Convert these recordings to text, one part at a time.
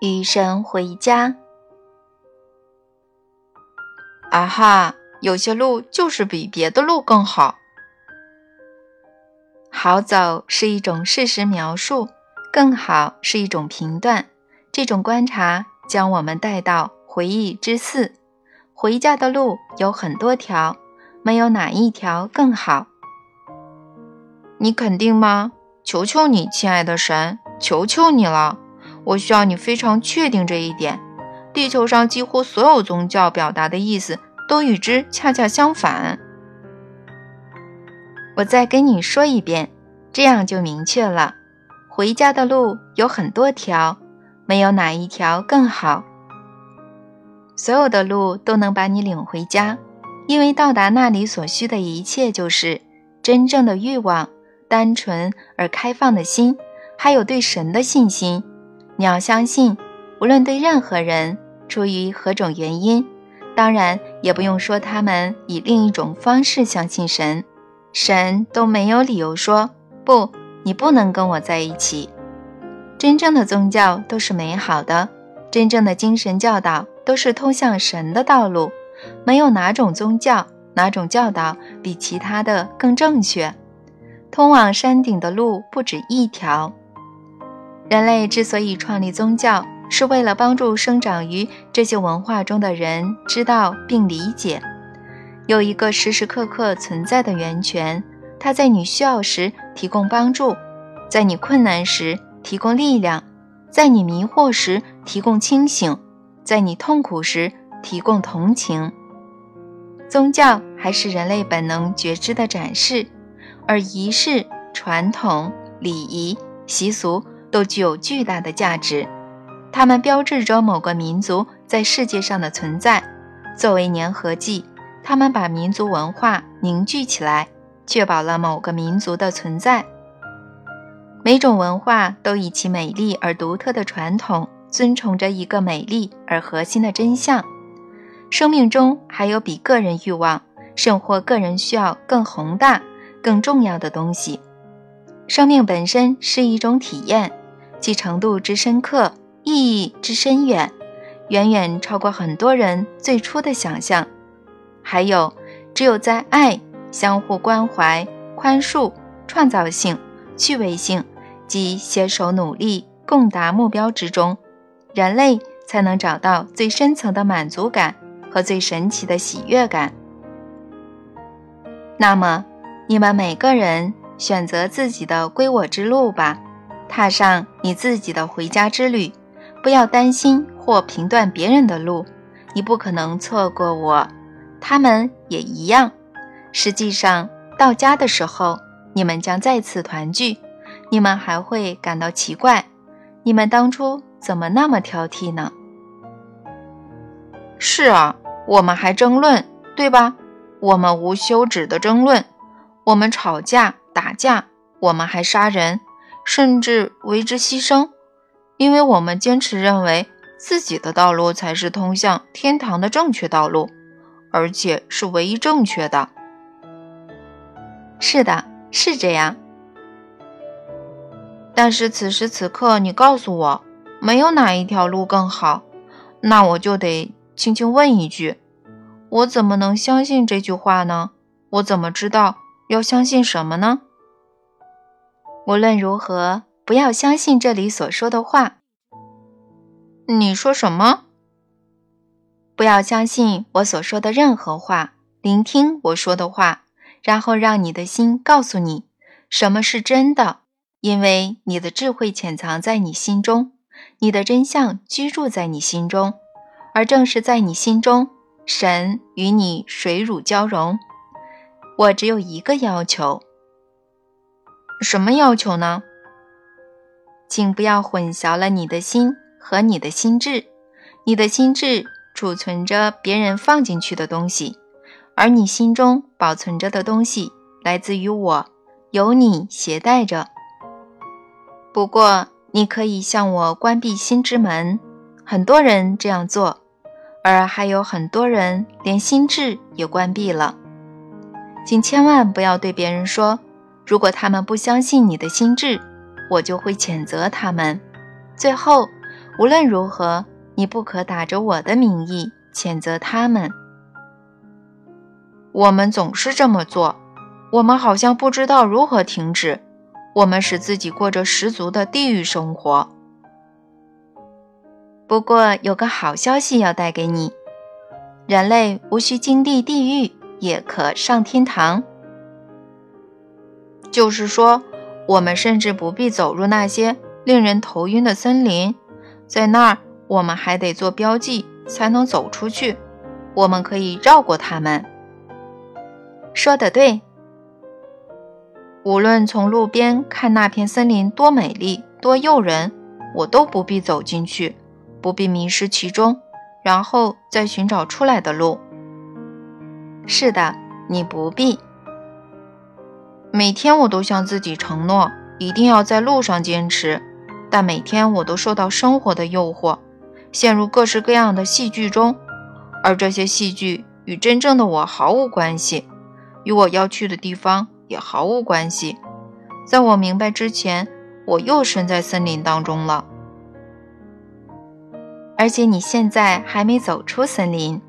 雨神回家。啊哈，有些路就是比别的路更好。好走是一种事实描述，更好是一种评断。这种观察将我们带到回忆之四。回家的路有很多条，没有哪一条更好。你肯定吗？求求你，亲爱的神，求求你了！我需要你非常确定这一点。地球上几乎所有宗教表达的意思都与之恰恰相反。我再跟你说一遍，这样就明确了。回家的路有很多条，没有哪一条更好。所有的路都能把你领回家，因为到达那里所需的一切就是真正的欲望。单纯而开放的心，还有对神的信心。你要相信，无论对任何人，出于何种原因，当然也不用说他们以另一种方式相信神，神都没有理由说不，你不能跟我在一起。真正的宗教都是美好的，真正的精神教导都是通向神的道路。没有哪种宗教、哪种教导比其他的更正确。通往山顶的路不止一条。人类之所以创立宗教，是为了帮助生长于这些文化中的人知道并理解，有一个时时刻刻存在的源泉，它在你需要时提供帮助，在你困难时提供力量，在你迷惑时提供清醒，在你痛苦时提供同情。宗教还是人类本能觉知的展示。而仪式、传统、礼仪、习俗都具有巨大的价值，它们标志着某个民族在世界上的存在。作为粘合剂，它们把民族文化凝聚起来，确保了某个民族的存在。每种文化都以其美丽而独特的传统，遵从着一个美丽而核心的真相：生命中还有比个人欲望，甚或个人需要更宏大。更重要的东西，生命本身是一种体验，其程度之深刻，意义之深远，远远超过很多人最初的想象。还有，只有在爱、相互关怀、宽恕、创造性、趣味性及携手努力共达目标之中，人类才能找到最深层的满足感和最神奇的喜悦感。那么。你们每个人选择自己的归我之路吧，踏上你自己的回家之旅。不要担心或评断别人的路，你不可能错过我，他们也一样。实际上，到家的时候，你们将再次团聚，你们还会感到奇怪：你们当初怎么那么挑剔呢？是啊，我们还争论，对吧？我们无休止的争论。我们吵架打架，我们还杀人，甚至为之牺牲，因为我们坚持认为自己的道路才是通向天堂的正确道路，而且是唯一正确的。是的，是这样。但是此时此刻，你告诉我没有哪一条路更好，那我就得轻轻问一句：我怎么能相信这句话呢？我怎么知道？要相信什么呢？无论如何，不要相信这里所说的话。你说什么？不要相信我所说的任何话，聆听我说的话，然后让你的心告诉你什么是真的，因为你的智慧潜藏在你心中，你的真相居住在你心中，而正是在你心中，神与你水乳交融。我只有一个要求，什么要求呢？请不要混淆了你的心和你的心智。你的心智储存着别人放进去的东西，而你心中保存着的东西来自于我，由你携带着。不过，你可以向我关闭心之门。很多人这样做，而还有很多人连心智也关闭了。请千万不要对别人说，如果他们不相信你的心智，我就会谴责他们。最后，无论如何，你不可打着我的名义谴责他们。我们总是这么做，我们好像不知道如何停止。我们使自己过着十足的地狱生活。不过有个好消息要带给你：人类无需经历地狱，也可上天堂。就是说，我们甚至不必走入那些令人头晕的森林，在那儿我们还得做标记才能走出去。我们可以绕过它们。说得对。无论从路边看那片森林多美丽、多诱人，我都不必走进去，不必迷失其中，然后再寻找出来的路。是的，你不必。每天我都向自己承诺，一定要在路上坚持，但每天我都受到生活的诱惑，陷入各式各样的戏剧中，而这些戏剧与真正的我毫无关系，与我要去的地方。也毫无关系。在我明白之前，我又身在森林当中了。而且你现在还没走出森林。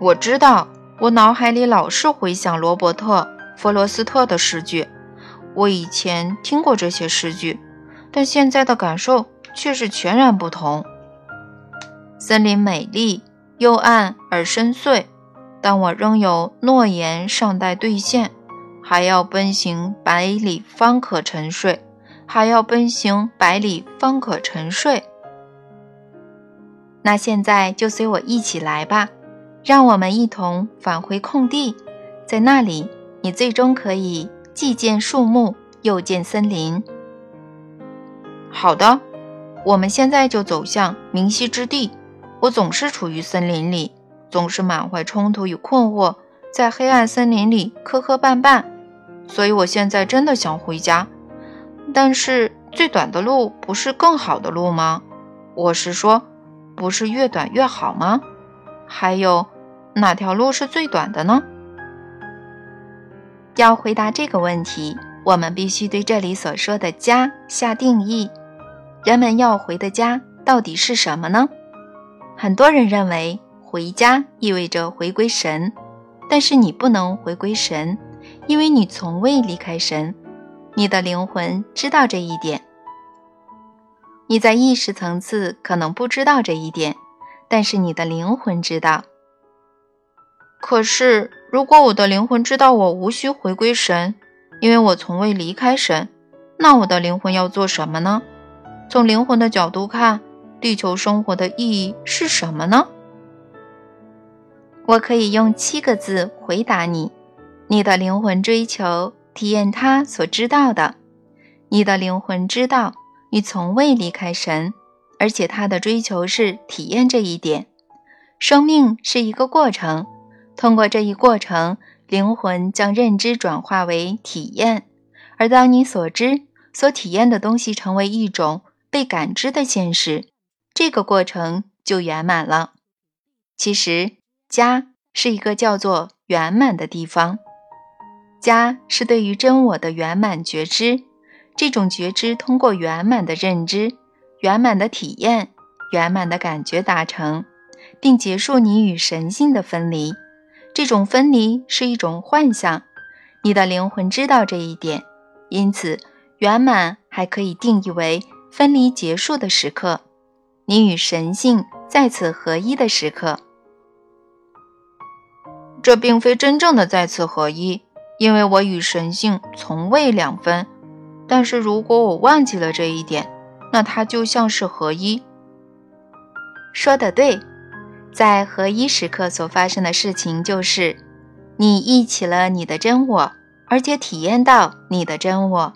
我知道，我脑海里老是回想罗伯特·弗罗斯特的诗句。我以前听过这些诗句，但现在的感受却是全然不同。森林美丽、幽暗而深邃。但我仍有诺言尚待兑现，还要奔行百里方可沉睡，还要奔行百里方可沉睡。那现在就随我一起来吧，让我们一同返回空地，在那里，你最终可以既见树木，又见森林。好的，我们现在就走向明晰之地。我总是处于森林里。总是满怀冲突与困惑，在黑暗森林里磕磕绊绊，所以我现在真的想回家。但是最短的路不是更好的路吗？我是说，不是越短越好吗？还有，哪条路是最短的呢？要回答这个问题，我们必须对这里所说的家下定义。人们要回的家到底是什么呢？很多人认为。回家意味着回归神，但是你不能回归神，因为你从未离开神。你的灵魂知道这一点。你在意识层次可能不知道这一点，但是你的灵魂知道。可是，如果我的灵魂知道我无需回归神，因为我从未离开神，那我的灵魂要做什么呢？从灵魂的角度看，地球生活的意义是什么呢？我可以用七个字回答你：你的灵魂追求体验他所知道的。你的灵魂知道你从未离开神，而且他的追求是体验这一点。生命是一个过程，通过这一过程，灵魂将认知转化为体验。而当你所知、所体验的东西成为一种被感知的现实，这个过程就圆满了。其实。家是一个叫做圆满的地方，家是对于真我的圆满觉知。这种觉知通过圆满的认知、圆满的体验、圆满的感觉达成，并结束你与神性的分离。这种分离是一种幻象，你的灵魂知道这一点。因此，圆满还可以定义为分离结束的时刻，你与神性再次合一的时刻。这并非真正的再次合一，因为我与神性从未两分。但是如果我忘记了这一点，那它就像是合一。说的对，在合一时刻所发生的事情就是，你忆起了你的真我，而且体验到你的真我。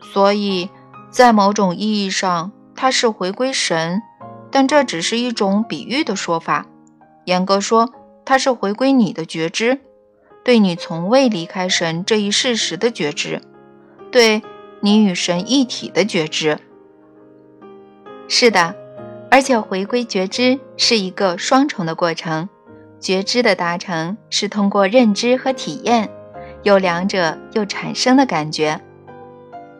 所以，在某种意义上，它是回归神，但这只是一种比喻的说法。严格说。它是回归你的觉知，对你从未离开神这一事实的觉知，对你与神一体的觉知。是的，而且回归觉知是一个双重的过程。觉知的达成是通过认知和体验，有两者又产生的感觉。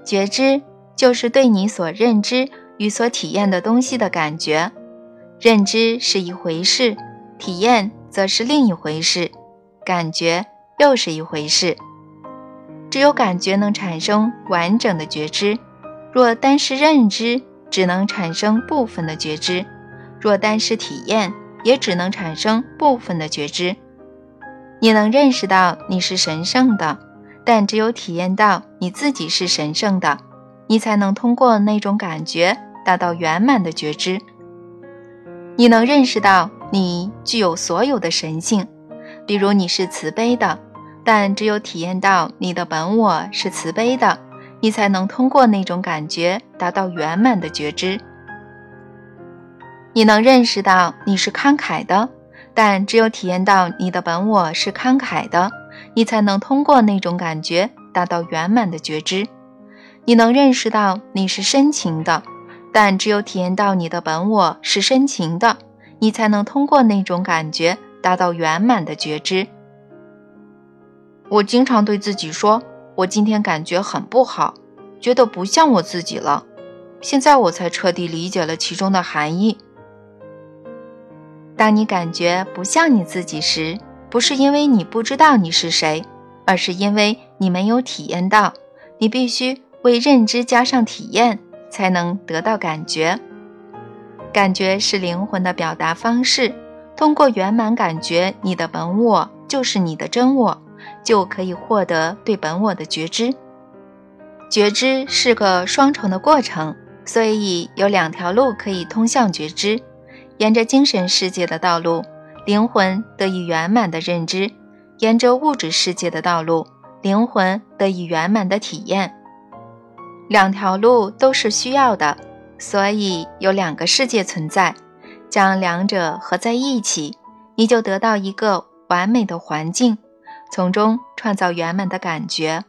觉知就是对你所认知与所体验的东西的感觉。认知是一回事，体验则是另一回事，感觉又是一回事。只有感觉能产生完整的觉知，若单是认知，只能产生部分的觉知；若单是体验，也只能产生部分的觉知。你能认识到你是神圣的，但只有体验到你自己是神圣的，你才能通过那种感觉达到圆满的觉知。你能认识到你具有所有的神性，比如你是慈悲的，但只有体验到你的本我是慈悲的，你才能通过那种感觉达到圆满的觉知。你能认识到你是慷慨的，但只有体验到你的本我是慷慨的，你才能通过那种感觉达到圆满的觉知。你能认识到你是深情的。但只有体验到你的本我是深情的，你才能通过那种感觉达到圆满的觉知。我经常对自己说：“我今天感觉很不好，觉得不像我自己了。”现在我才彻底理解了其中的含义。当你感觉不像你自己时，不是因为你不知道你是谁，而是因为你没有体验到。你必须为认知加上体验。才能得到感觉，感觉是灵魂的表达方式。通过圆满感觉，你的本我就是你的真我，就可以获得对本我的觉知。觉知是个双重的过程，所以有两条路可以通向觉知：沿着精神世界的道路，灵魂得以圆满的认知；沿着物质世界的道路，灵魂得以圆满的体验。两条路都是需要的，所以有两个世界存在。将两者合在一起，你就得到一个完美的环境，从中创造圆满的感觉，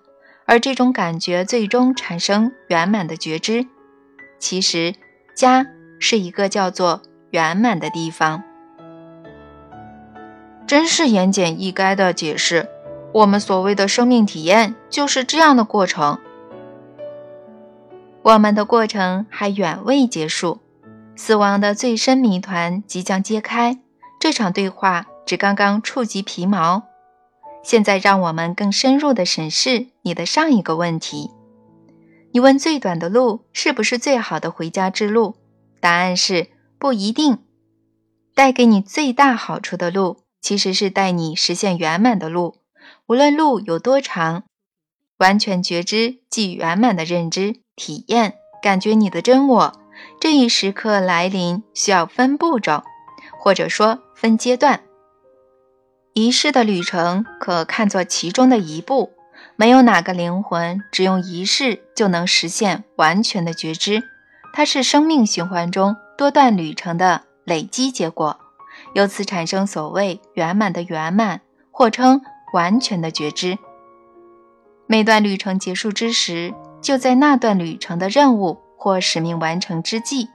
而这种感觉最终产生圆满的觉知。其实，家是一个叫做圆满的地方。真是言简意赅的解释。我们所谓的生命体验就是这样的过程。我们的过程还远未结束，死亡的最深谜团即将揭开。这场对话只刚刚触及皮毛。现在，让我们更深入地审视你的上一个问题。你问最短的路是不是最好的回家之路？答案是不一定。带给你最大好处的路，其实是带你实现圆满的路。无论路有多长，完全觉知即圆满的认知。体验、感觉你的真我，这一时刻来临需要分步骤，或者说分阶段。仪式的旅程可看作其中的一步。没有哪个灵魂只用仪式就能实现完全的觉知，它是生命循环中多段旅程的累积结果，由此产生所谓圆满的圆满，或称完全的觉知。每段旅程结束之时。就在那段旅程的任务或使命完成之际，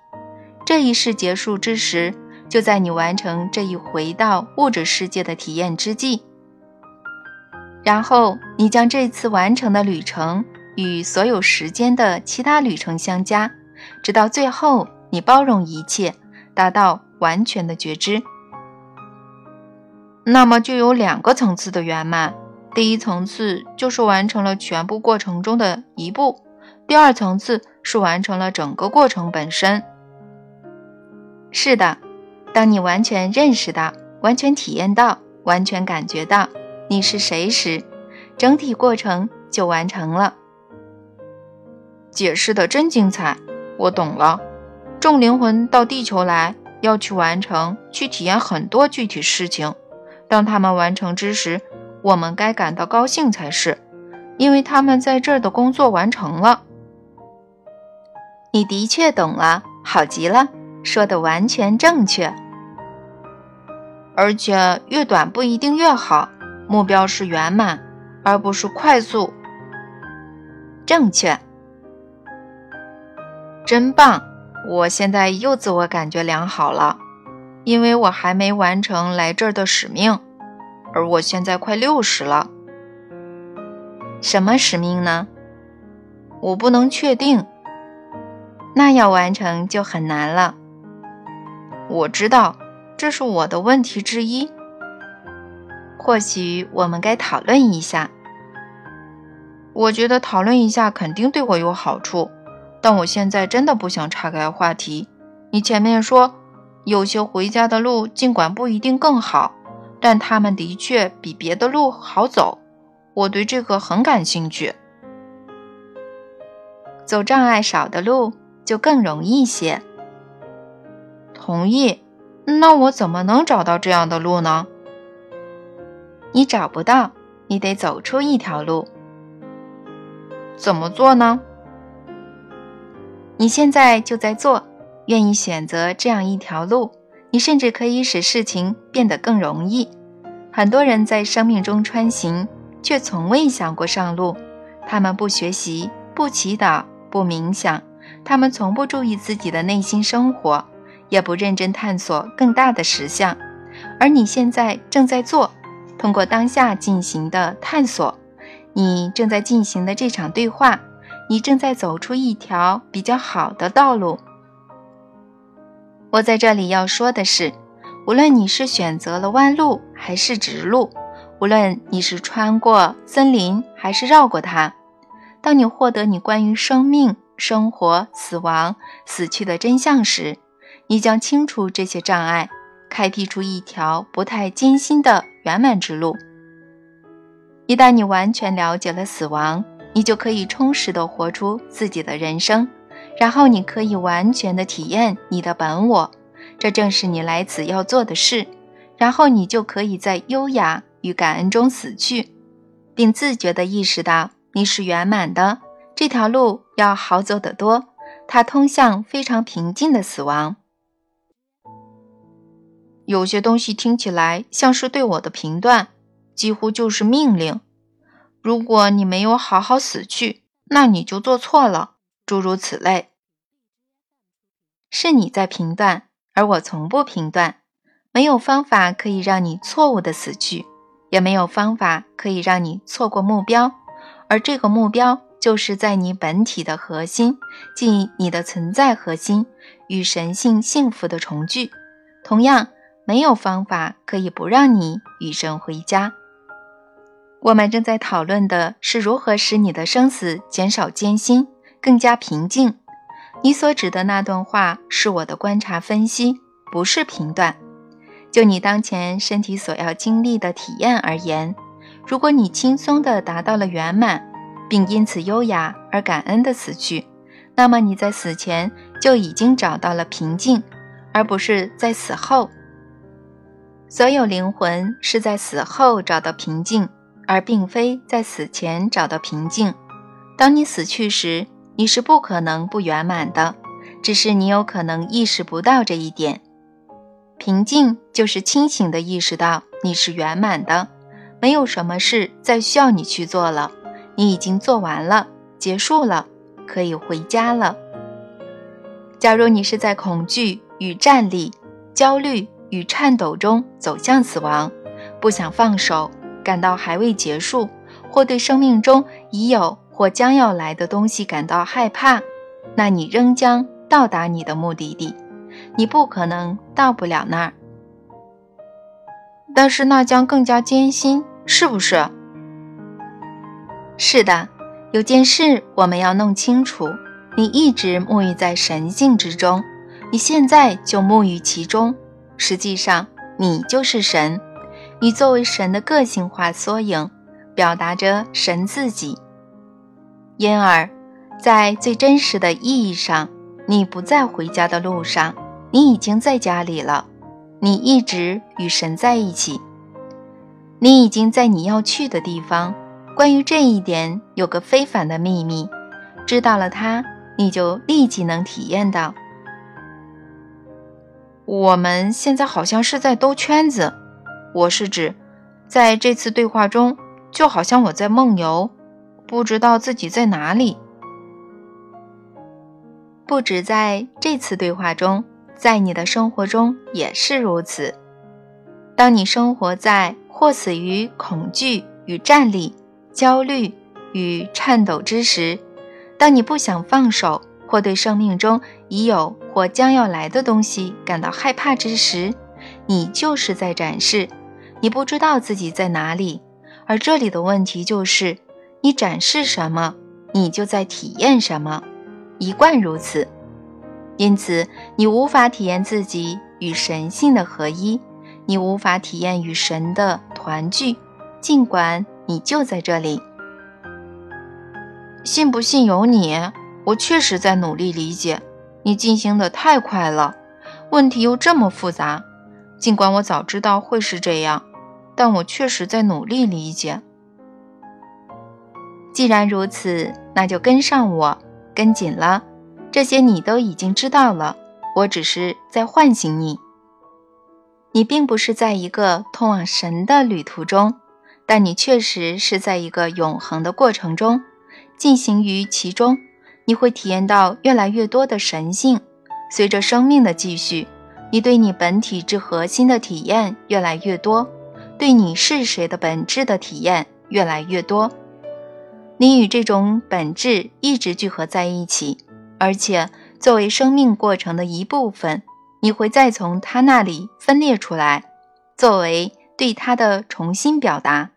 这一世结束之时，就在你完成这一回到物质世界的体验之际。然后你将这次完成的旅程与所有时间的其他旅程相加，直到最后你包容一切，达到完全的觉知。那么就有两个层次的圆满。第一层次就是完成了全部过程中的一步，第二层次是完成了整个过程本身。是的，当你完全认识到、完全体验到、完全感觉到你是谁时，整体过程就完成了。解释的真精彩，我懂了。众灵魂到地球来，要去完成、去体验很多具体事情。当他们完成之时，我们该感到高兴才是，因为他们在这儿的工作完成了。你的确懂了，好极了，说的完全正确。而且越短不一定越好，目标是圆满，而不是快速。正确，真棒！我现在又自我感觉良好了，因为我还没完成来这儿的使命。而我现在快六十了，什么使命呢？我不能确定，那要完成就很难了。我知道，这是我的问题之一。或许我们该讨论一下。我觉得讨论一下肯定对我有好处，但我现在真的不想岔开话题。你前面说，有些回家的路尽管不一定更好，但他们的确比别的路好走。我对这个很感兴趣。走障碍少的路就更容易些。同意。那我怎么能找到这样的路呢？你找不到，你得走出一条路。怎么做呢？你现在就在做，愿意选择这样一条路，你甚至可以使事情变得更容易。很多人在生命中穿行，却从未想过上路。他们不学习，不祈祷。不冥想，他们从不注意自己的内心生活，也不认真探索更大的实相。而你现在正在做，通过当下进行的探索，你正在进行的这场对话，你正在走出一条比较好的道路。我在这里要说的是，无论你是选择了弯路还是直路，无论你是穿过森林还是绕过它。当你获得你关于生命、生活、死亡、死去的真相时，你将清除这些障碍，开辟出一条不太艰辛的圆满之路。一旦你完全了解了死亡，你就可以充实地活出自己的人生，然后你可以完全地体验你的本我，这正是你来此要做的事。然后你就可以在优雅与感恩中死去，并自觉地意识到。你是圆满的，这条路要好走得多，它通向非常平静的死亡。有些东西听起来像是对我的评断，几乎就是命令。如果你没有好好死去，那你就做错了，诸如此类。是你在评断，而我从不评断。没有方法可以让你错误的死去，也没有方法可以让你错过目标。而这个目标就是在你本体的核心，即你的存在核心与神性幸福的重聚。同样，没有方法可以不让你与神回家。我们正在讨论的是如何使你的生死减少艰辛，更加平静。你所指的那段话是我的观察分析，不是评断。就你当前身体所要经历的体验而言。如果你轻松地达到了圆满，并因此优雅而感恩地死去，那么你在死前就已经找到了平静，而不是在死后。所有灵魂是在死后找到平静，而并非在死前找到平静。当你死去时，你是不可能不圆满的，只是你有可能意识不到这一点。平静就是清醒地意识到你是圆满的。没有什么事再需要你去做了，你已经做完了，结束了，可以回家了。假如你是在恐惧与战栗、焦虑与颤抖中走向死亡，不想放手，感到还未结束，或对生命中已有或将要来的东西感到害怕，那你仍将到达你的目的地，你不可能到不了那儿。但是那将更加艰辛。是不是？是的，有件事我们要弄清楚。你一直沐浴在神性之中，你现在就沐浴其中。实际上，你就是神。你作为神的个性化缩影，表达着神自己。因而，在最真实的意义上，你不在回家的路上，你已经在家里了。你一直与神在一起。你已经在你要去的地方。关于这一点，有个非凡的秘密，知道了它，你就立即能体验到。我们现在好像是在兜圈子。我是指，在这次对话中，就好像我在梦游，不知道自己在哪里。不止在这次对话中，在你的生活中也是如此。当你生活在……或死于恐惧与战栗、焦虑与颤抖之时，当你不想放手或对生命中已有或将要来的东西感到害怕之时，你就是在展示，你不知道自己在哪里。而这里的问题就是，你展示什么，你就在体验什么，一贯如此。因此，你无法体验自己与神性的合一，你无法体验与神的团聚，尽管你就在这里。信不信由你。我确实在努力理解，你进行的太快了，问题又这么复杂。尽管我早知道会是这样，但我确实在努力理解。既然如此，那就跟上我，跟紧了。这些你都已经知道了，我只是在唤醒你。你并不是在一个通往神的旅途中，但你确实是在一个永恒的过程中进行于其中。你会体验到越来越多的神性，随着生命的继续，你对你本体之核心的体验越来越多，对你是谁的本质的体验越来越多。你与这种本质一直聚合在一起，而且作为生命过程的一部分，你会再从它那里分裂出来，作为对它的重新表达。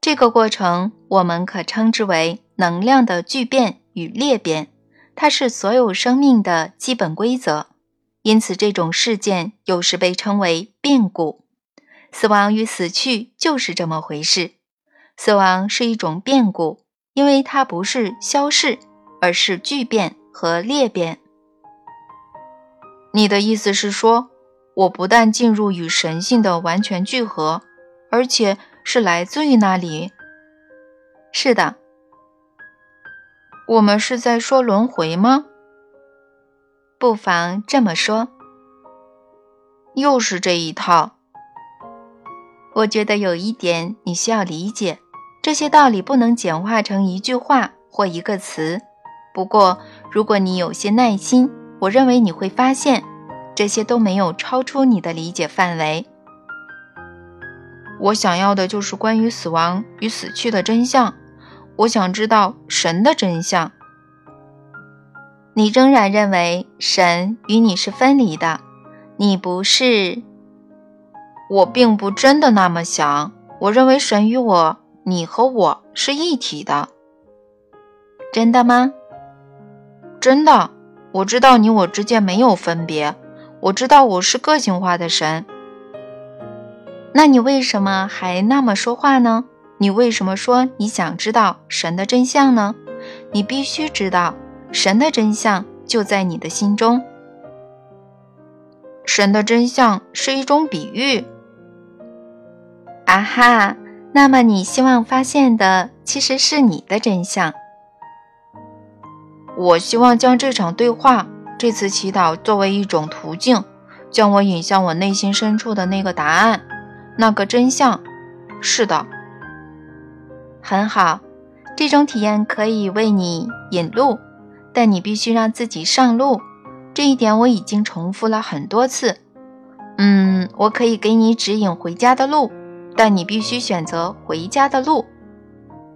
这个过程我们可称之为能量的聚变。与裂变，它是所有生命的基本规则，因此这种事件有时被称为变故。死亡与死去就是这么回事。死亡是一种变故，因为它不是消逝，而是巨变和裂变。你的意思是说，我不但进入与神性的完全聚合，而且是来自于那里？是的。我们是在说轮回吗？不妨这么说。又是这一套。我觉得有一点你需要理解：这些道理不能简化成一句话或一个词。不过，如果你有些耐心，我认为你会发现，这些都没有超出你的理解范围。我想要的就是关于死亡与死去的真相。我想知道神的真相。你仍然认为神与你是分离的，你不是。我并不真的那么想。我认为神与我，你和我是一体的。真的吗？真的。我知道你我之间没有分别。我知道我是个性化的神。那你为什么还那么说话呢？你为什么说你想知道神的真相呢？你必须知道，神的真相就在你的心中。神的真相是一种比喻。啊哈，那么你希望发现的其实是你的真相。我希望将这场对话、这次祈祷作为一种途径，将我引向我内心深处的那个答案，那个真相。是的。很好，这种体验可以为你引路，但你必须让自己上路。这一点我已经重复了很多次。嗯，我可以给你指引回家的路，但你必须选择回家的路。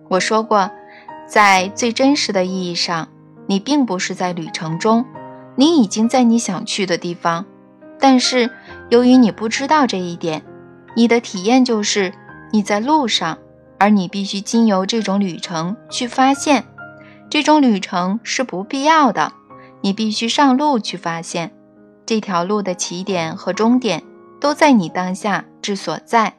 我说过，在最真实的意义上，你并不是在旅程中，你已经在你想去的地方。但是由于你不知道这一点，你的体验就是你在路上。而你必须经由这种旅程去发现，这种旅程是不必要的。你必须上路去发现，这条路的起点和终点都在你当下之所在。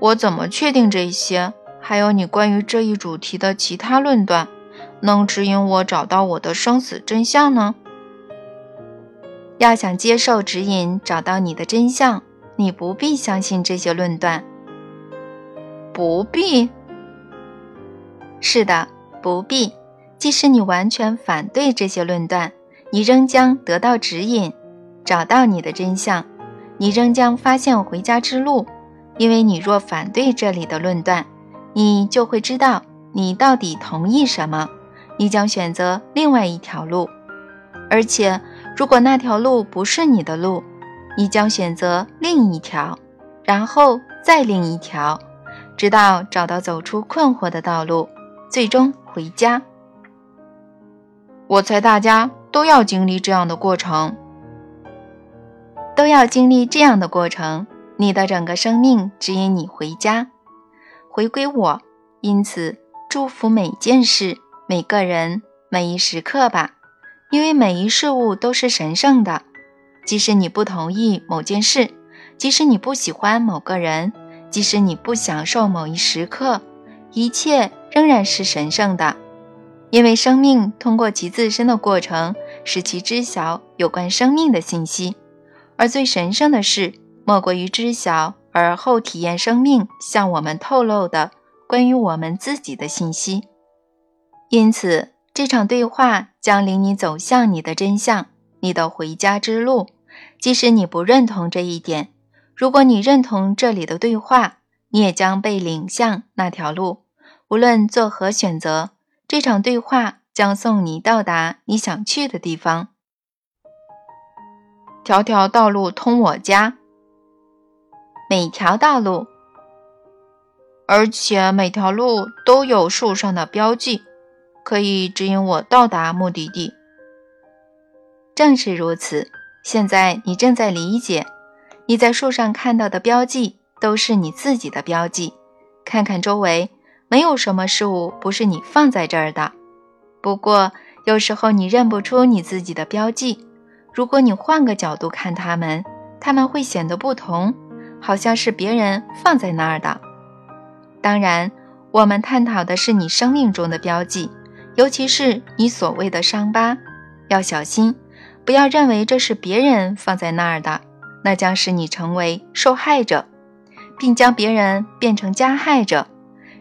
我怎么确定这些？还有你关于这一主题的其他论断，能指引我找到我的生死真相呢？要想接受指引，找到你的真相，你不必相信这些论断。不必。是的，不必。即使你完全反对这些论断，你仍将得到指引，找到你的真相。你仍将发现回家之路，因为你若反对这里的论断，你就会知道你到底同意什么。你将选择另外一条路，而且如果那条路不是你的路，你将选择另一条，然后再另一条。直到找到走出困惑的道路，最终回家。我猜大家都要经历这样的过程，都要经历这样的过程。你的整个生命指引你回家，回归我。因此，祝福每件事、每个人、每一时刻吧，因为每一事物都是神圣的。即使你不同意某件事，即使你不喜欢某个人，即使你不享受某一时刻，一切仍然是神圣的。因为生命通过其自身的过程，使其知晓有关生命的信息，而最神圣的事，莫过于知晓而后体验生命向我们透露的关于我们自己的信息。因此，这场对话将领你走向你的真相，你的回家之路。即使你不认同这一点，如果你认同这里的对话，你也将被领向那条路。无论做何选择，这场对话将送你到达你想去的地方。条条道路通我家，每条道路，而且每条路都有树上的标记，可以指引我到达目的地。正是如此。现在你正在理解，你在树上看到的标记都是你自己的标记。看看周围，没有什么事物不是你放在这儿的。不过，有时候你认不出你自己的标记。如果你换个角度看它们，它们会显得不同，好像是别人放在那儿的。当然，我们探讨的是你生命中的标记，尤其是你所谓的伤疤。要小心。不要认为这是别人放在那儿的，那将使你成为受害者，并将别人变成加害者。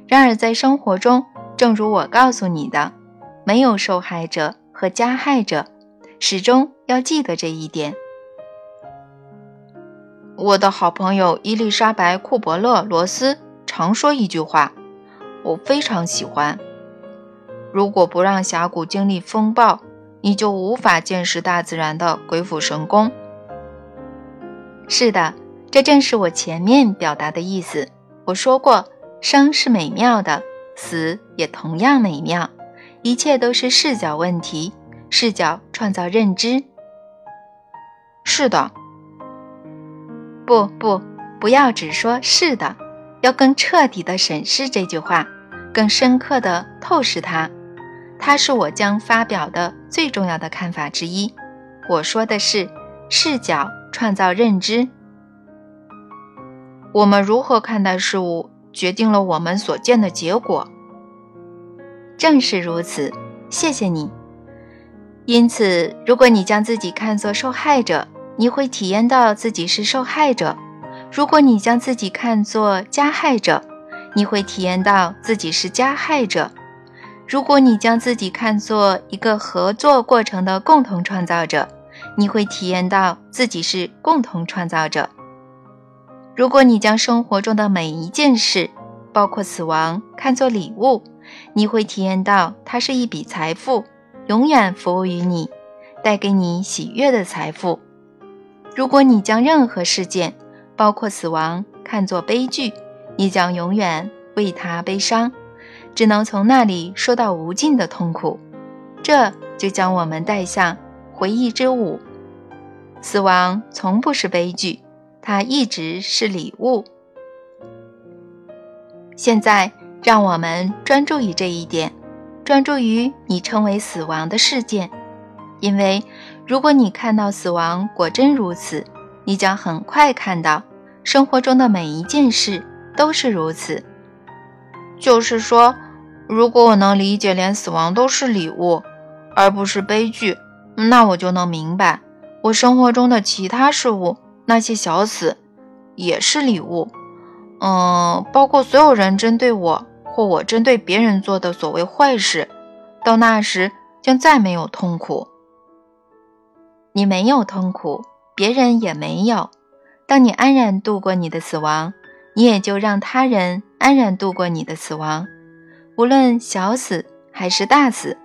然而，在生活中，正如我告诉你的，没有受害者和加害者，始终要记得这一点。我的好朋友伊丽莎白·库伯勒·罗斯常说一句话，我非常喜欢：如果不让峡谷经历风暴，你就无法见识大自然的鬼斧神工。是的，这正是我前面表达的意思。我说过，生是美妙的，死也同样美妙。一切都是视角问题，视角创造认知。是的。不不，不要只说是的，要更彻底地审视这句话，更深刻地透视它。它是我将发表的最重要的看法之一。我说的是，视角创造认知。我们如何看待事物，决定了我们所见的结果。正是如此。谢谢你。因此，如果你将自己看作受害者，你会体验到自己是受害者；如果你将自己看作加害者，你会体验到自己是加害者。如果你将自己看作一个合作过程的共同创造者，你会体验到自己是共同创造者。如果你将生活中的每一件事，包括死亡，看作礼物，你会体验到它是一笔财富，永远服务于你，带给你喜悦的财富。如果你将任何事件，包括死亡，看作悲剧，你将永远为它悲伤。只能从那里受到无尽的痛苦，这就将我们带向回忆之舞。死亡从不是悲剧，它一直是礼物。现在，让我们专注于这一点，专注于你称为死亡的事件，因为如果你看到死亡果真如此，你将很快看到生活中的每一件事都是如此。就是说，如果我能理解连死亡都是礼物，而不是悲剧，那我就能明白，我生活中的其他事物，那些小死，也是礼物。嗯，包括所有人针对我或我针对别人做的所谓坏事，到那时将再没有痛苦。你没有痛苦，别人也没有。当你安然度过你的死亡。你也就让他人安然度过你的死亡，无论小死还是大死。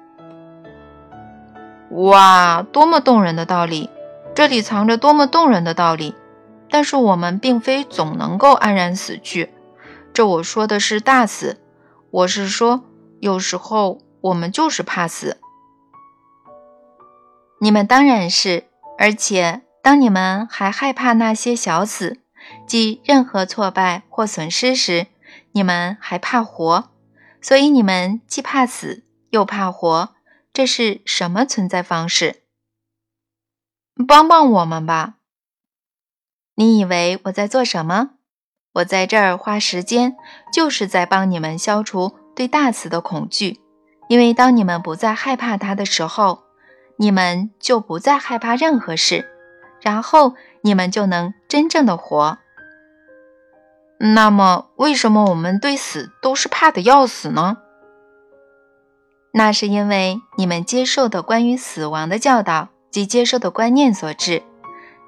哇，多么动人的道理！这里藏着多么动人的道理！但是我们并非总能够安然死去。这我说的是大死，我是说，有时候我们就是怕死。你们当然是，而且当你们还害怕那些小死，即任何挫败或损失时，你们还怕活。所以你们既怕死又怕活，这是什么存在方式？帮帮我们吧！你以为我在做什么？我在这儿花时间，就是在帮你们消除对大死的恐惧。因为当你们不再害怕它的时候，你们就不再害怕任何事，然后你们就能真正的活。那么，为什么我们对死都是怕的要死呢？那是因为你们接受的关于死亡的教导及接受的观念所致。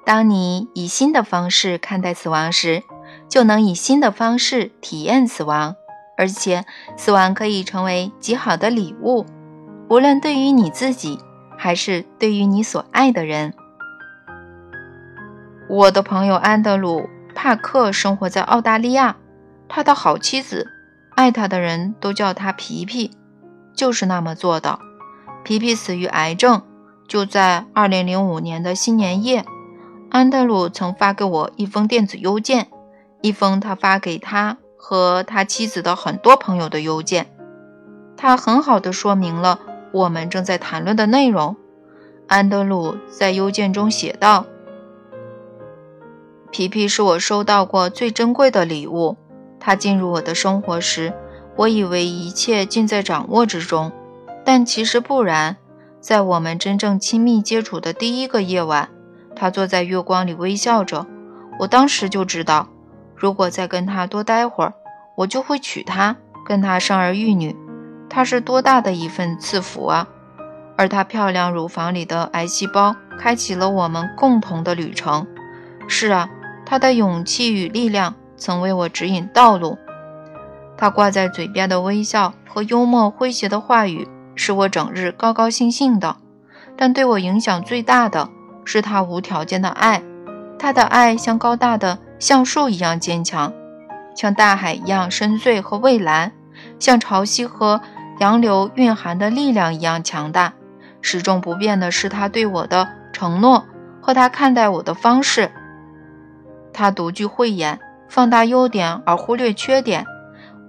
当你以新的方式看待死亡时，就能以新的方式体验死亡，而且死亡可以成为极好的礼物，无论对于你自己。还是对于你所爱的人。我的朋友安德鲁·帕克生活在澳大利亚，他的好妻子，爱他的人都叫他皮皮，就是那么做的。皮皮死于癌症，就在2005年的新年夜。安德鲁曾发给我一封电子邮件，一封他发给他和他妻子的很多朋友的邮件。他很好的说明了。我们正在谈论的内容，安德鲁在邮件中写道：“皮皮是我收到过最珍贵的礼物。他进入我的生活时，我以为一切尽在掌握之中，但其实不然。在我们真正亲密接触的第一个夜晚，他坐在月光里微笑着。我当时就知道，如果再跟他多待会儿，我就会娶她，跟他生儿育女。”他是多大的一份赐福啊！而她漂亮乳房里的癌细胞开启了我们共同的旅程。是啊，他的勇气与力量曾为我指引道路。他挂在嘴边的微笑和幽默诙谐的话语使我整日高高兴兴的。但对我影响最大的是他无条件的爱。他的爱像高大的橡树一样坚强，像大海一样深邃和蔚蓝，像潮汐和。洋流蕴含的力量一样强大，始终不变的是他对我的承诺和他看待我的方式。他独具慧眼，放大优点而忽略缺点。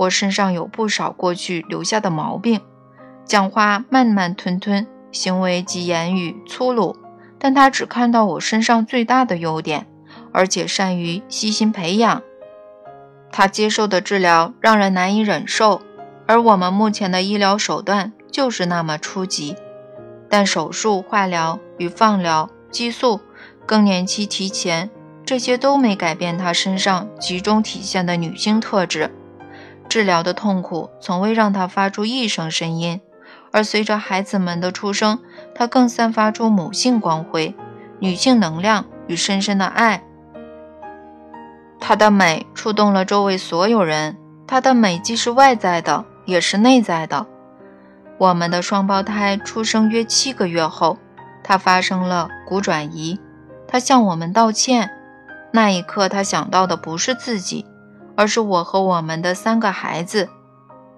我身上有不少过去留下的毛病，讲话慢慢吞吞，行为及言语粗鲁。但他只看到我身上最大的优点，而且善于悉心培养。他接受的治疗让人难以忍受。而我们目前的医疗手段就是那么初级，但手术、化疗与放疗、激素、更年期提前，这些都没改变她身上集中体现的女性特质。治疗的痛苦从未让她发出一声声音，而随着孩子们的出生，她更散发出母性光辉、女性能量与深深的爱。她的美触动了周围所有人。她的美既是外在的。也是内在的。我们的双胞胎出生约七个月后，他发生了骨转移。他向我们道歉。那一刻，他想到的不是自己，而是我和我们的三个孩子。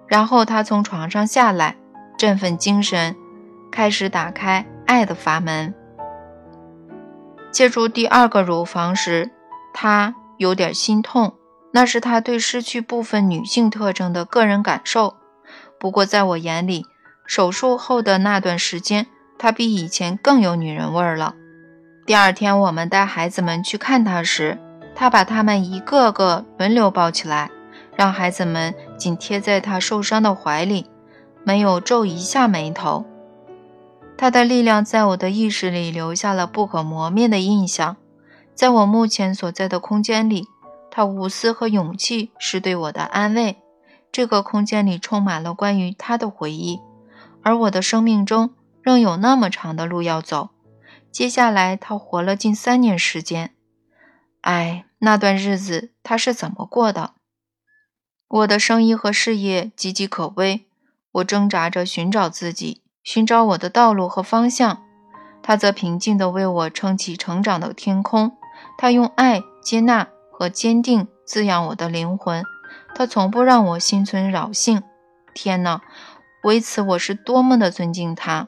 然后他从床上下来，振奋精神，开始打开爱的阀门。借助第二个乳房时，他有点心痛。那是他对失去部分女性特征的个人感受。不过，在我眼里，手术后的那段时间，他比以前更有女人味了。第二天，我们带孩子们去看他时，他把他们一个个轮流抱起来，让孩子们紧贴在他受伤的怀里，没有皱一下眉头。他的力量在我的意识里留下了不可磨灭的印象。在我目前所在的空间里。他无私和勇气是对我的安慰。这个空间里充满了关于他的回忆，而我的生命中仍有那么长的路要走。接下来，他活了近三年时间。哎，那段日子他是怎么过的？我的生意和事业岌岌可危，我挣扎着寻找自己，寻找我的道路和方向。他则平静地为我撑起成长的天空。他用爱接纳。和坚定滋养我的灵魂，他从不让我心存侥幸。天哪，为此我是多么的尊敬他！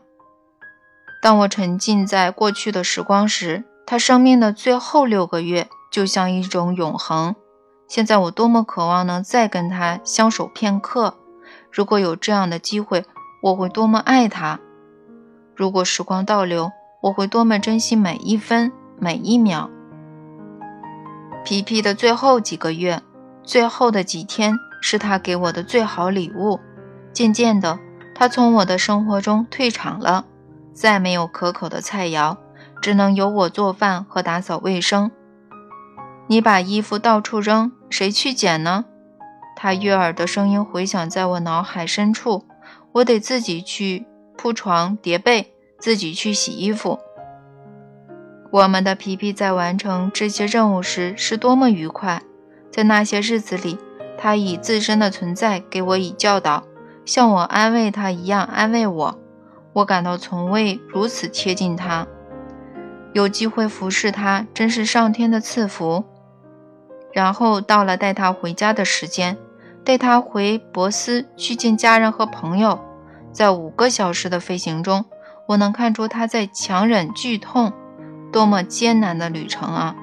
当我沉浸在过去的时光时，他生命的最后六个月就像一种永恒。现在我多么渴望能再跟他相守片刻！如果有这样的机会，我会多么爱他！如果时光倒流，我会多么珍惜每一分每一秒。皮皮的最后几个月，最后的几天，是他给我的最好礼物。渐渐的，他从我的生活中退场了。再没有可口的菜肴，只能由我做饭和打扫卫生。你把衣服到处扔，谁去捡呢？他悦耳的声音回响在我脑海深处。我得自己去铺床叠被，自己去洗衣服。我们的皮皮在完成这些任务时是多么愉快！在那些日子里，他以自身的存在给我以教导，像我安慰他一样安慰我。我感到从未如此贴近他，有机会服侍他，真是上天的赐福。然后到了带他回家的时间，带他回博斯去见家人和朋友。在五个小时的飞行中，我能看出他在强忍剧痛，多么艰难的旅程啊！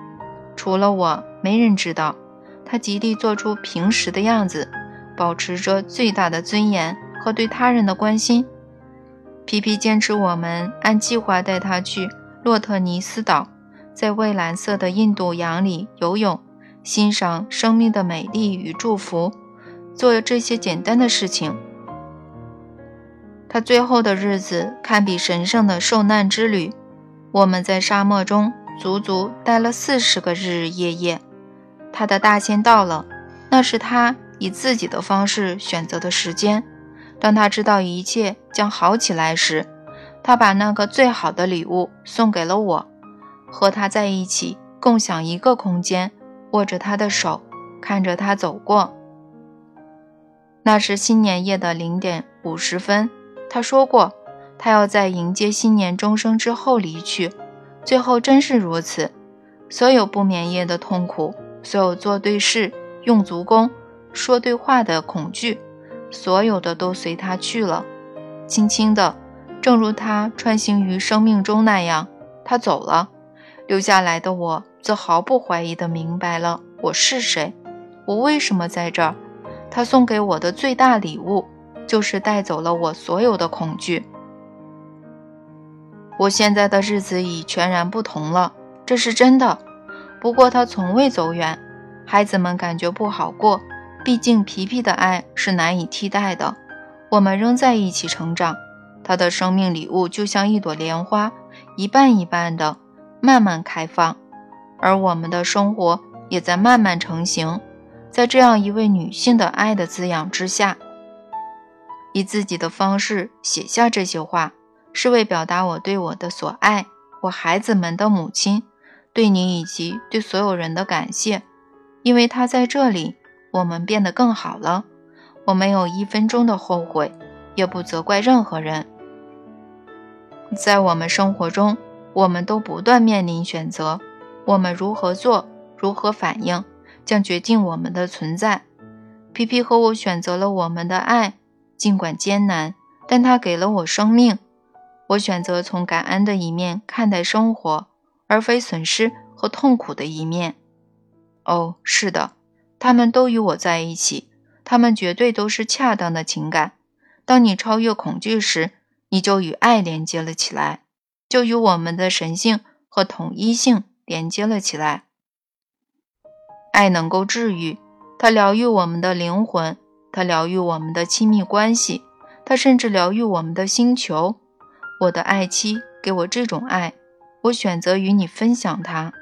除了我，没人知道。他极力做出平时的样子，保持着最大的尊严和对他人的关心。皮皮坚持我们按计划带他去洛特尼斯岛，在蔚蓝色的印度洋里游泳，欣赏生命的美丽与祝福，做这些简单的事情。他最后的日子堪比神圣的受难之旅。我们在沙漠中足足待了四十个日日夜夜。他的大限到了，那是他以自己的方式选择的时间。当他知道一切将好起来时，他把那个最好的礼物送给了我，和他在一起，共享一个空间，握着他的手，看着他走过。那是新年夜的零点五十分，他说过，他要在迎接新年钟声之后离去。最后真是如此，所有不眠夜的痛苦，所有做对事、用足功、说对话的恐惧。所有的都随他去了，轻轻的，正如他穿行于生命中那样，他走了，留下来的我则毫不怀疑地明白了我是谁，我为什么在这儿。他送给我的最大礼物，就是带走了我所有的恐惧。我现在的日子已全然不同了，这是真的。不过他从未走远，孩子们感觉不好过。毕竟皮皮的爱是难以替代的，我们仍在一起成长。他的生命礼物就像一朵莲花，一瓣一瓣的慢慢开放，而我们的生活也在慢慢成型。在这样一位女性的爱的滋养之下，以自己的方式写下这些话，是为表达我对我的所爱，我孩子们的母亲，对你以及对所有人的感谢，因为他在这里。我们变得更好了，我没有一分钟的后悔，也不责怪任何人。在我们生活中，我们都不断面临选择，我们如何做，如何反应，将决定我们的存在。皮皮和我选择了我们的爱，尽管艰难，但它给了我生命。我选择从感恩的一面看待生活，而非损失和痛苦的一面。哦，是的。他们都与我在一起，他们绝对都是恰当的情感。当你超越恐惧时，你就与爱连接了起来，就与我们的神性和统一性连接了起来。爱能够治愈，它疗愈我们的灵魂，它疗愈我们的亲密关系，它甚至疗愈我们的星球。我的爱妻给我这种爱，我选择与你分享它。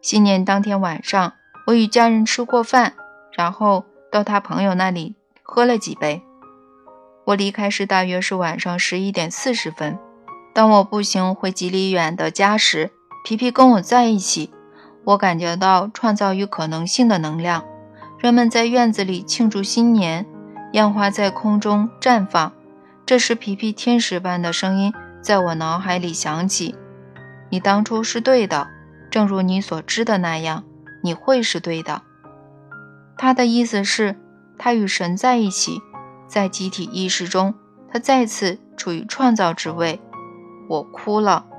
新年当天晚上。我与家人吃过饭，然后到他朋友那里喝了几杯。我离开时大约是晚上十一点四十分。当我步行回几里远的家时，皮皮跟我在一起。我感觉到创造与可能性的能量。人们在院子里庆祝新年，烟花在空中绽放。这时，皮皮天使般的声音在我脑海里响起：“你当初是对的，正如你所知的那样。”你会是对的。他的意思是，他与神在一起，在集体意识中，他再次处于创造之位，我哭了。